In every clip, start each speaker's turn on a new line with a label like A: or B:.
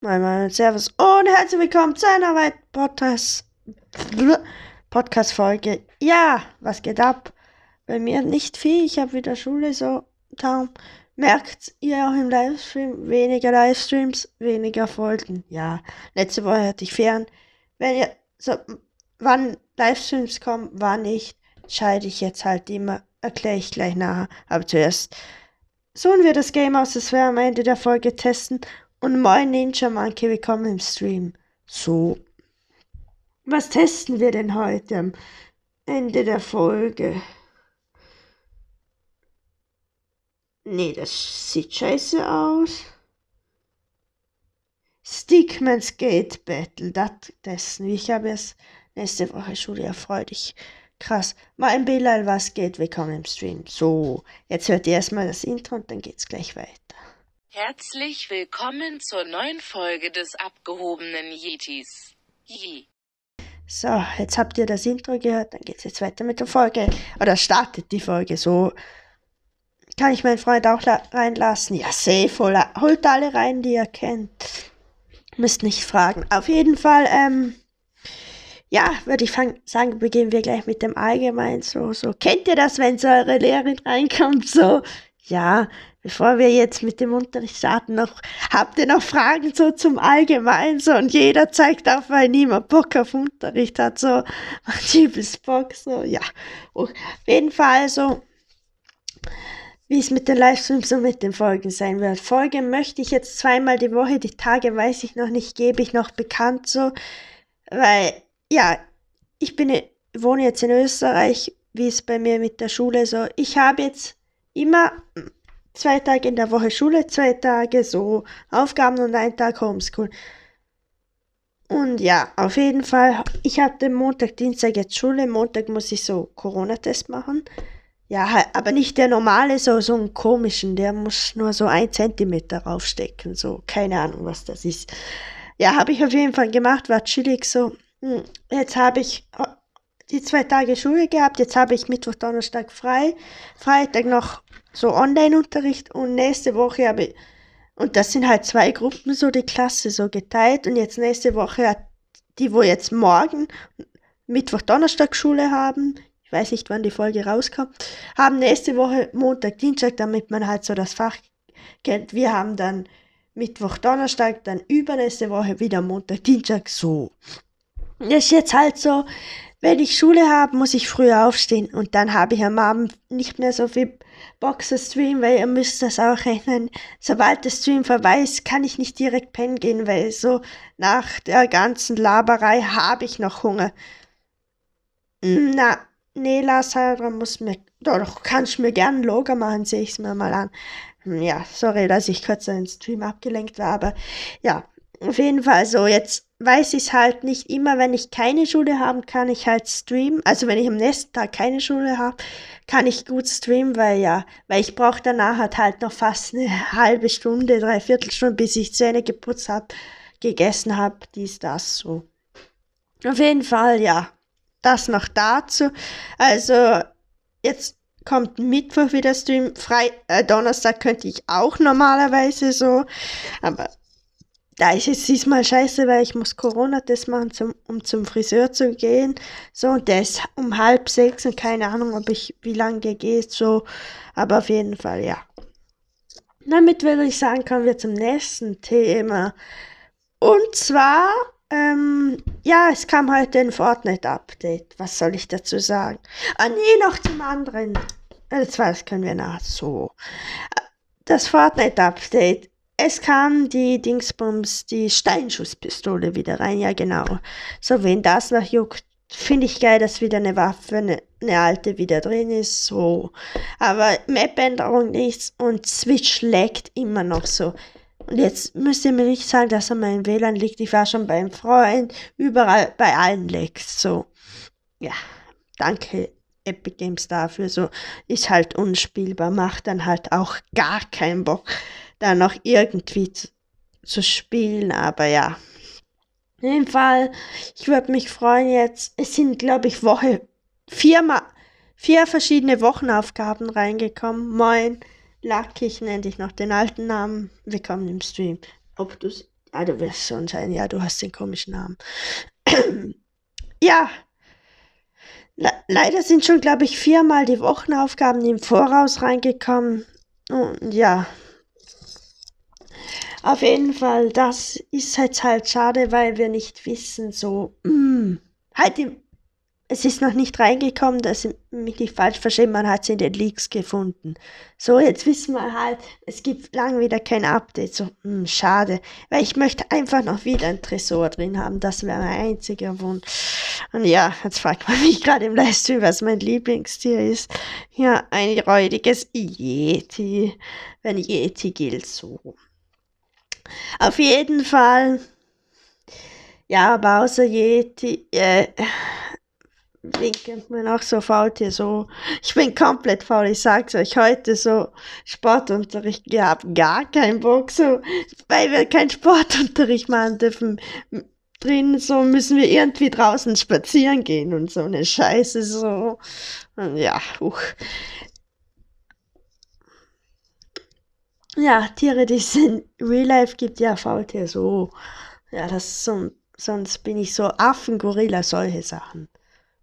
A: Moin Moin Servus und herzlich willkommen zu einer weiteren Podcast, Podcast-Folge. Ja, was geht ab? Bei mir nicht viel, ich habe wieder Schule, so darum merkt ihr auch im Livestream weniger Livestreams, weniger Folgen. Ja, letzte Woche hatte ich Ferien. Wenn ihr so, wann Livestreams kommen, wann nicht, entscheide ich jetzt halt immer, erkläre ich gleich nachher. Aber zuerst suchen wir das Game aus, das wir am Ende der Folge testen und moin Ninja Monkey, willkommen im Stream. So, was testen wir denn heute am Ende der Folge? Nee, das sieht scheiße aus. Stickman Skate Battle, das testen. Ich habe es nächste Woche Schule erfreulich. Krass. Mein Bilal, was geht? Willkommen im Stream. So, jetzt hört ihr erstmal das Intro und dann geht's gleich weiter.
B: Herzlich willkommen zur neuen Folge des abgehobenen Yetis. Yi.
A: So, jetzt habt ihr das Intro gehört, dann geht's jetzt weiter mit der Folge. Oder startet die Folge so. Kann ich meinen Freund auch reinlassen? Ja, safe. Holt alle rein, die ihr kennt. Müsst nicht fragen. Auf jeden Fall, ähm, ja, würde ich sagen, beginnen wir gleich mit dem Allgemeinen. So, so, kennt ihr das, wenn so eure Lehrerin reinkommt? So, ja, bevor wir jetzt mit dem Unterricht starten, noch, habt ihr noch Fragen so zum Allgemeinen so und jeder zeigt auf, weil niemand Bock auf Unterricht hat, so, macht übelst Bock, so, ja. auf jeden Fall so, wie es mit den Livestreams und mit den Folgen sein wird. Folgen möchte ich jetzt zweimal die Woche, die Tage weiß ich noch nicht, gebe ich noch bekannt so, weil, ja, ich bin, wohne jetzt in Österreich, wie es bei mir mit der Schule so, ich habe jetzt immer zwei Tage in der Woche Schule, zwei Tage so Aufgaben und ein Tag Homeschool. Und ja, auf jeden Fall, ich hatte Montag, Dienstag jetzt Schule, Montag muss ich so Corona-Test machen. Ja, aber nicht der normale, so, so einen komischen, der muss nur so ein Zentimeter raufstecken, so, keine Ahnung, was das ist. Ja, habe ich auf jeden Fall gemacht, war chillig so. Hm, jetzt habe ich die zwei Tage Schule gehabt, jetzt habe ich Mittwoch, Donnerstag frei, Freitag noch so Online-Unterricht und nächste Woche habe ich, und das sind halt zwei Gruppen, so die Klasse so geteilt und jetzt nächste Woche hat die, wo jetzt morgen Mittwoch, Donnerstag Schule haben, ich weiß nicht, wann die Folge rauskommt, haben nächste Woche Montag, Dienstag, damit man halt so das Fach kennt. Wir haben dann Mittwoch, Donnerstag, dann übernächste Woche wieder Montag, Dienstag, so. Ist jetzt halt so, wenn ich Schule habe, muss ich früher aufstehen und dann habe ich am Abend nicht mehr so viel Bock zu streamen, weil ihr müsst das auch rechnen. Sobald der Stream vorbei ist, kann ich nicht direkt pennen gehen, weil so nach der ganzen Laberei habe ich noch Hunger. Na, nee, Lars muss mir, doch, kannst mir gern Logo machen, sehe ich es mir mal an. Ja, sorry, dass ich kurz an den Stream abgelenkt war, aber ja, auf jeden Fall so, jetzt weiß ich es halt nicht immer, wenn ich keine Schule habe, kann ich halt streamen. Also wenn ich am nächsten Tag keine Schule habe, kann ich gut streamen, weil ja, weil ich brauche danach halt, halt noch fast eine halbe Stunde, dreiviertel Stunde, bis ich Zähne geputzt habe, gegessen habe, dies, das, so. Auf jeden Fall, ja, das noch dazu. Also, jetzt kommt Mittwoch wieder Stream, Frei äh, Donnerstag könnte ich auch normalerweise so, aber da ist es diesmal scheiße, weil ich muss Corona-Test machen, zum, um zum Friseur zu gehen. So, und der ist um halb sechs und keine Ahnung, ob ich, wie lange der geht, so. Aber auf jeden Fall, ja. Damit würde ich sagen, kommen wir zum nächsten Thema. Und zwar, ähm, ja, es kam heute ein Fortnite-Update. Was soll ich dazu sagen? Ah, nee, noch zum anderen. Das, war, das können wir nach so. Das Fortnite-Update es kam die Dingsbums, die Steinschusspistole wieder rein, ja genau. So, wen das noch juckt, finde ich geil, dass wieder eine Waffe, eine, eine alte wieder drin ist, so. Aber Map-Änderung nichts und Switch laggt immer noch so. Und jetzt müsst ihr mir nicht sagen, dass an meinem WLAN liegt. Ich war schon beim Freund, überall, bei allen Lags, so. Ja, danke Epic Games dafür, so. Ist halt unspielbar, macht dann halt auch gar keinen Bock da noch irgendwie zu, zu spielen, aber ja. In dem Fall, ich würde mich freuen jetzt, es sind, glaube ich, Woche, viermal, vier verschiedene Wochenaufgaben reingekommen. Moin, Lucky, ich nenne dich noch den alten Namen. Willkommen im Stream. Ob du Ah, du wirst schon sein. Ja, du hast den komischen Namen. ja. Le leider sind schon, glaube ich, viermal die Wochenaufgaben im Voraus reingekommen. Und ja. Auf jeden Fall, das ist jetzt halt schade, weil wir nicht wissen, so, mh, mm, halt im es ist noch nicht reingekommen, dass mich nicht falsch verstehen, man hat es in den Leaks gefunden. So, jetzt wissen wir halt, es gibt lang wieder kein Update. So, mh, hm, schade. Weil ich möchte einfach noch wieder ein Tresor drin haben. Das wäre mein einziger Wunsch. Und ja, jetzt fragt man mich gerade im Livestream, was mein Lieblingstier ist. Ja, ein räudiges Yeti. Wenn Yeti gilt so. Auf jeden Fall. Ja, aber außer Yeti, äh, wie kennt man auch so Faultier, so, ich bin komplett faul, ich sag's euch, heute so Sportunterricht gehabt, gar keinen Bock, so, weil wir keinen Sportunterricht machen dürfen, drin, so müssen wir irgendwie draußen spazieren gehen und so eine Scheiße, so, ja, uch. Ja, Tiere, die es in Real Life gibt, ja, Faultier, so, ja, das so, sonst bin ich so Affen, Gorilla, solche Sachen.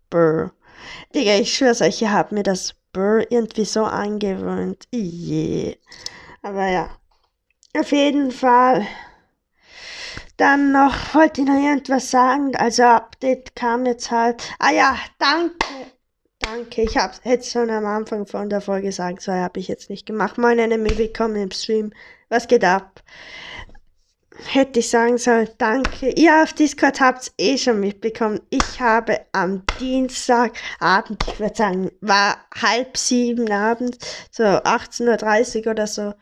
A: Brr. Digga, ich schwör's euch, ihr habt mir das Brr irgendwie so angewöhnt. Je. Aber ja. Auf jeden Fall. Dann noch, wollte ich noch irgendwas sagen. Also Update kam jetzt halt. Ah ja, danke. Danke. Ich hab's jetzt schon am Anfang von der Folge gesagt, so habe ich jetzt nicht gemacht. Moin Enemy, willkommen im Stream. Was geht ab? hätte ich sagen sollen, danke. Ihr auf Discord habt es eh schon mitbekommen. Ich habe am Dienstagabend, ich würde sagen, war halb sieben abends, so 18.30 Uhr oder so.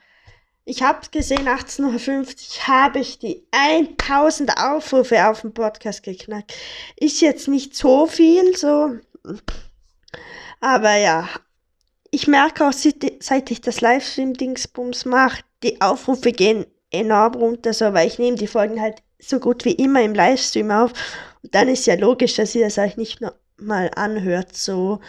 A: Ich habe gesehen, 18.50 Uhr habe ich die 1000 Aufrufe auf dem Podcast geknackt. Ist jetzt nicht so viel, so. Aber ja, ich merke auch, seit ich das Livestream-Dingsbums mache, die Aufrufe gehen enorm runter, so, weil ich nehme die Folgen halt so gut wie immer im Livestream auf. Und dann ist ja logisch, dass ihr das euch nicht mal anhört, so.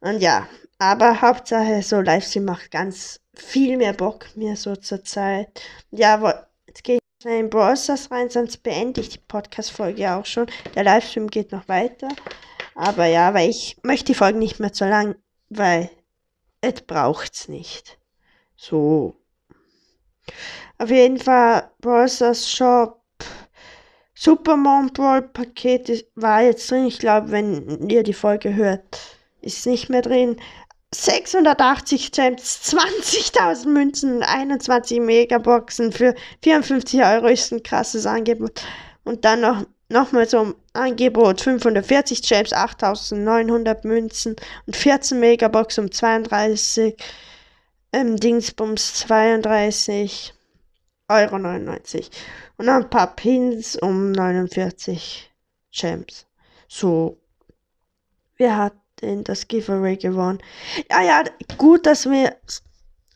A: Und ja, aber Hauptsache, so Livestream macht ganz viel mehr Bock mir so zur Zeit. Ja, jetzt gehe ich schnell in Browsers rein, sonst beende ich die Podcast-Folge auch schon. Der Livestream geht noch weiter. Aber ja, weil ich möchte die Folgen nicht mehr zu lang, weil es braucht's nicht. So. Auf jeden Fall Bros. Shop Superman Brawl Paket war jetzt drin. Ich glaube, wenn ihr die Folge hört, ist nicht mehr drin. 680 Gems, 20.000 Münzen, 21 Megaboxen für 54 Euro ist ein krasses Angebot. Und dann noch nochmal ein Angebot 540 Gems, 8.900 Münzen und 14 Megaboxen um 32 ähm, Dingsbums 32 Euro 99. Und ein paar Pins um 49 Gems. So. Wer hat denn das Giveaway gewonnen? Ja, ja, gut, dass du mir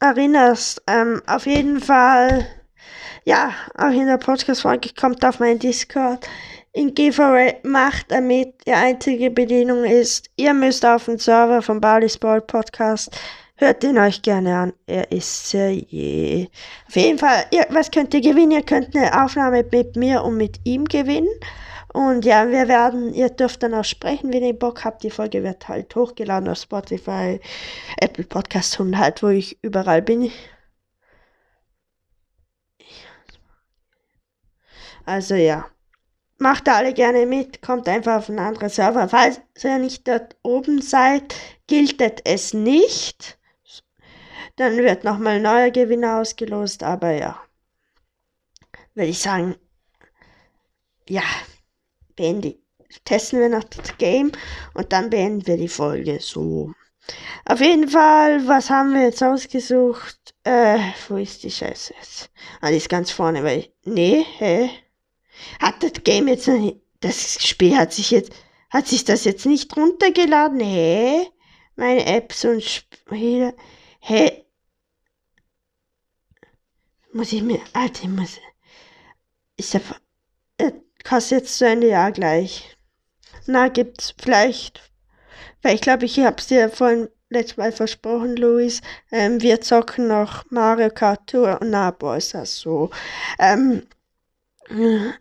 A: erinnerst. Ähm, auf jeden Fall, ja, auch in der Podcast-Folge kommt auf meinen Discord. In Giveaway macht er mit. Die einzige Bedienung ist, ihr müsst auf den Server vom Bali Sport Podcast Hört ihn euch gerne an. Er ist sehr je. Auf jeden Fall, ihr, was könnt ihr gewinnen? Ihr könnt eine Aufnahme mit mir und mit ihm gewinnen. Und ja, wir werden, ihr dürft dann auch sprechen, wenn ihr Bock habt. Die Folge wird halt hochgeladen auf Spotify, Apple Podcasts und halt, wo ich überall bin. Also ja. Macht alle gerne mit, kommt einfach auf einen anderen Server. Falls ihr nicht dort oben seid, gilt es nicht. Dann wird nochmal ein neuer Gewinner ausgelost, aber ja. Würde ich sagen, ja, beende, testen wir noch das Game und dann beenden wir die Folge so. Auf jeden Fall, was haben wir jetzt ausgesucht? Äh, wo ist die Scheiße jetzt? Ah, die ist ganz vorne, weil, nee, hä? Hat das Game jetzt das Spiel hat sich jetzt, hat sich das jetzt nicht runtergeladen? Hä? Meine Apps und Spiele, hä? muss ich mir, Alter, ich muss, ist ja, kostet jetzt zu Ende, ja, gleich. Na, gibt's vielleicht, weil ich glaube, ich hab's dir vorhin letztes Mal versprochen, Luis, ähm, wir zocken noch Mario Kart Tour ist das so. Ähm,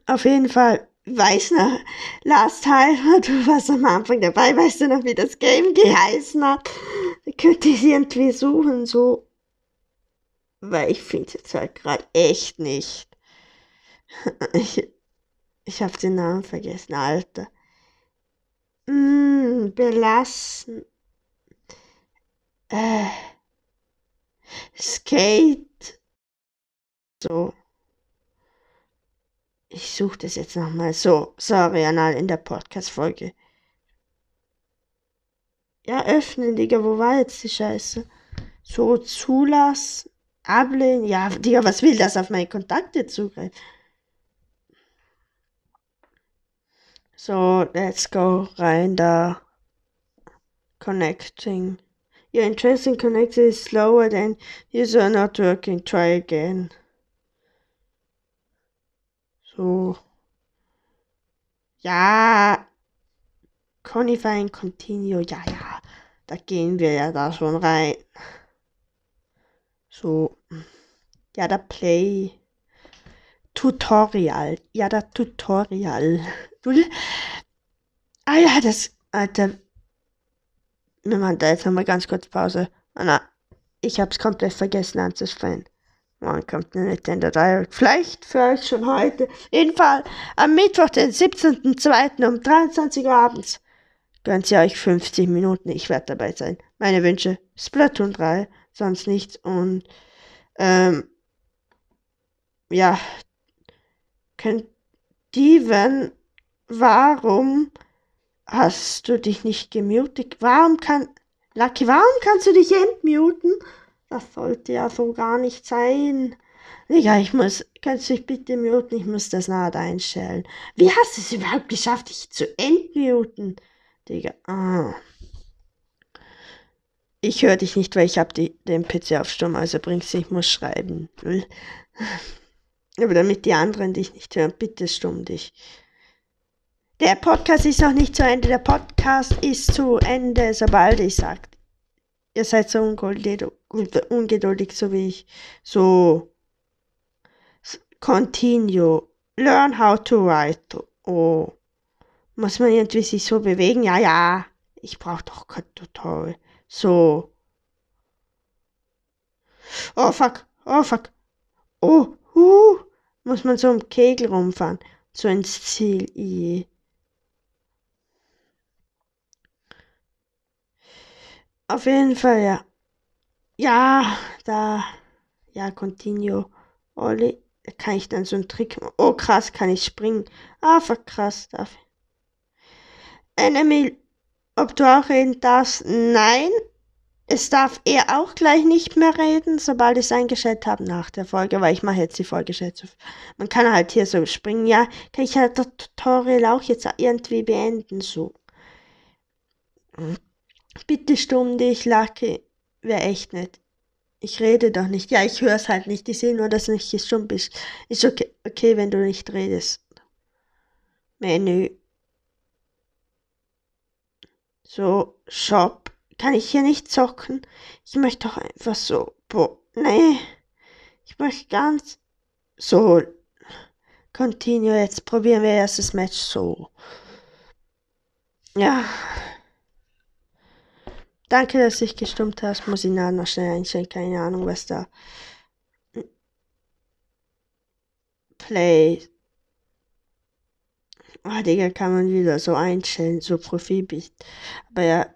A: Auf jeden Fall, weiß noch, Last Time, du warst am Anfang dabei, weißt du noch, wie das Game geheißen hat? Könnte ich irgendwie suchen, so. Weil ich finde es jetzt halt gerade echt nicht. Ich, ich habe den Namen vergessen, Alter. Mm, belassen. Äh. Skate. So. Ich suche das jetzt nochmal. So, sorry, Anal, in der Podcast-Folge. Ja, öffnen, Digga, wo war jetzt die Scheiße? So, zulassen, ablehnen. Ja, Digga, was will das auf meine Kontakte zugreifen? So, let's go rein da. Connecting. Your interest in connecting is slower than user not working. Try again. So. Ja. Conifying Continue. Ja, ja. Da gehen wir ja da schon rein. So. Ja, da Play. Tutorial. Ja, da Tutorial. Ah ja, das. Alter. Wir machen da jetzt nochmal ganz kurz Pause. Ah, na, ich hab's komplett vergessen anzusprechen. Wann kommt eine Nintendo Direct? Vielleicht für euch schon heute. Jedenfalls am Mittwoch, den 17.02. um 23 Uhr abends. Gönnt ihr euch 50 Minuten. Ich werde dabei sein. Meine Wünsche: Splatoon 3, sonst nichts. Und, ähm, ja, könnt, Steven, warum hast du dich nicht gemutet? Warum kann, Lucky, warum kannst du dich entmuten? Das sollte ja so gar nicht sein. Digga, ich muss, kannst du dich bitte muten? Ich muss das nachher einstellen. Wie hast du es überhaupt geschafft, dich zu entmuten? Digga, ah. Ich höre dich nicht, weil ich habe den PC auf Sturm, also bringst du, ich muss schreiben. Aber damit die anderen dich nicht hören, bitte stumm dich. Der Podcast ist noch nicht zu Ende. Der Podcast ist zu Ende, sobald ich sage. Ihr seid so ungeduldig, so wie ich. So. Continue. Learn how to write. Oh. Muss man irgendwie sich so bewegen? Ja, ja. Ich brauche doch kein Tutorial. So. Oh, fuck. Oh, fuck. Oh, huh. Muss man so im Kegel rumfahren. So ins Ziel. I. Auf jeden Fall, ja. Ja, da. Ja, continue. Olli. Da kann ich dann so einen Trick machen. Oh, krass, kann ich springen. Ah, fuck, krass, darf ich. Enemy, ob du auch reden darfst? Nein. Es darf er auch gleich nicht mehr reden, sobald ich es eingestellt habe nach der Folge, weil ich mache jetzt die Folge schätze. Man kann halt hier so springen. Ja, kann ich halt das Tutorial auch jetzt irgendwie beenden, so. Bitte stumm dich, Lucky. Wäre echt nett. Ich rede doch nicht. Ja, ich höre es halt nicht. Ich sehe nur, dass du nicht stumm bist. Ist okay, okay, wenn du nicht redest. Menü. So, Shop. Kann ich hier nicht zocken? Ich möchte doch einfach so. Boah, nee. Ich möchte ganz. So. Continue. Jetzt probieren wir erst das Match so. Ja. Danke, dass dich gestummt hast. Muss ich nachher noch schnell einstellen. Keine Ahnung, was da. Play. Ah, Digga, kann man wieder so einstellen, so Profilbild. Aber ja,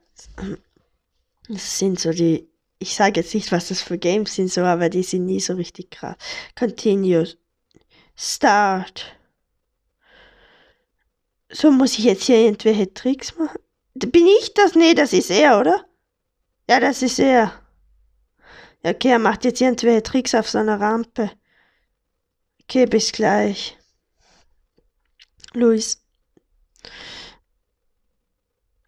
A: das sind so die. Ich sage jetzt nicht, was das für Games sind, so, aber die sind nie so richtig krass. Continue. Start. So muss ich jetzt hier irgendwelche Tricks machen. Bin ich das? Nee, das ist er, oder? Ja, das ist er. Okay, er macht jetzt irgendwelche Tricks auf seiner Rampe. Okay, bis gleich. Luis.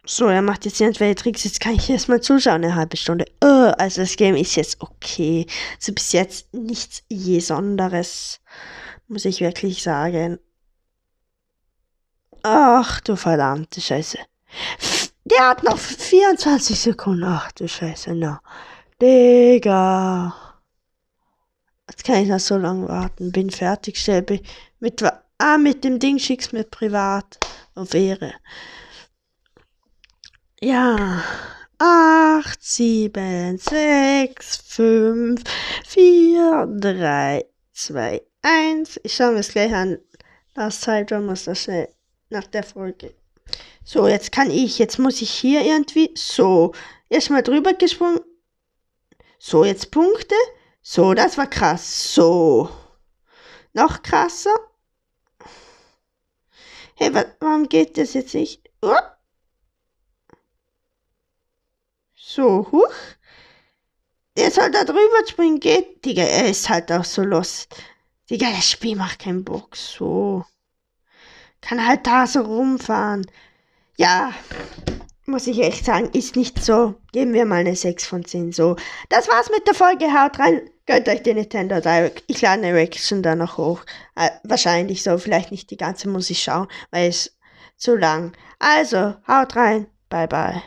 A: So, er macht jetzt irgendwelche Tricks. Jetzt kann ich erstmal zuschauen, eine halbe Stunde. Oh, also das Game ist jetzt okay. Also bis jetzt nichts je Sonderes. Muss ich wirklich sagen. Ach du verdammte Scheiße. Der hat noch 24 Sekunden. Ach du Scheiße, na. Digga. Jetzt kann ich noch so lange warten. Bin fertig, Shelby. Mit Ah, mit dem Ding schick's mir privat. Auf Ehre. Ja. 8, 7, 6, 5, 4, 3, 2, 1. Ich schaue mir es gleich an. Das Zeitraum muss das schnell nach der Folge. So, jetzt kann ich, jetzt muss ich hier irgendwie, so, erstmal drüber gesprungen. So, jetzt Punkte. So, das war krass. So. Noch krasser. Hey, warum geht das jetzt nicht? Oh. So, huch. Der soll da drüber springen, geht. Digga, er ist halt auch so los. Digga, das Spiel macht keinen Bock. So. Kann halt da so rumfahren. Ja, muss ich echt sagen, ist nicht so. Geben wir mal eine 6 von 10. So, das war's mit der Folge. Haut rein. Gönnt euch den Nintendo Direct. Ich lade eine Reaction da noch hoch. Äh, wahrscheinlich so. Vielleicht nicht die ganze muss ich schauen, weil es zu lang. Also, haut rein. Bye, bye.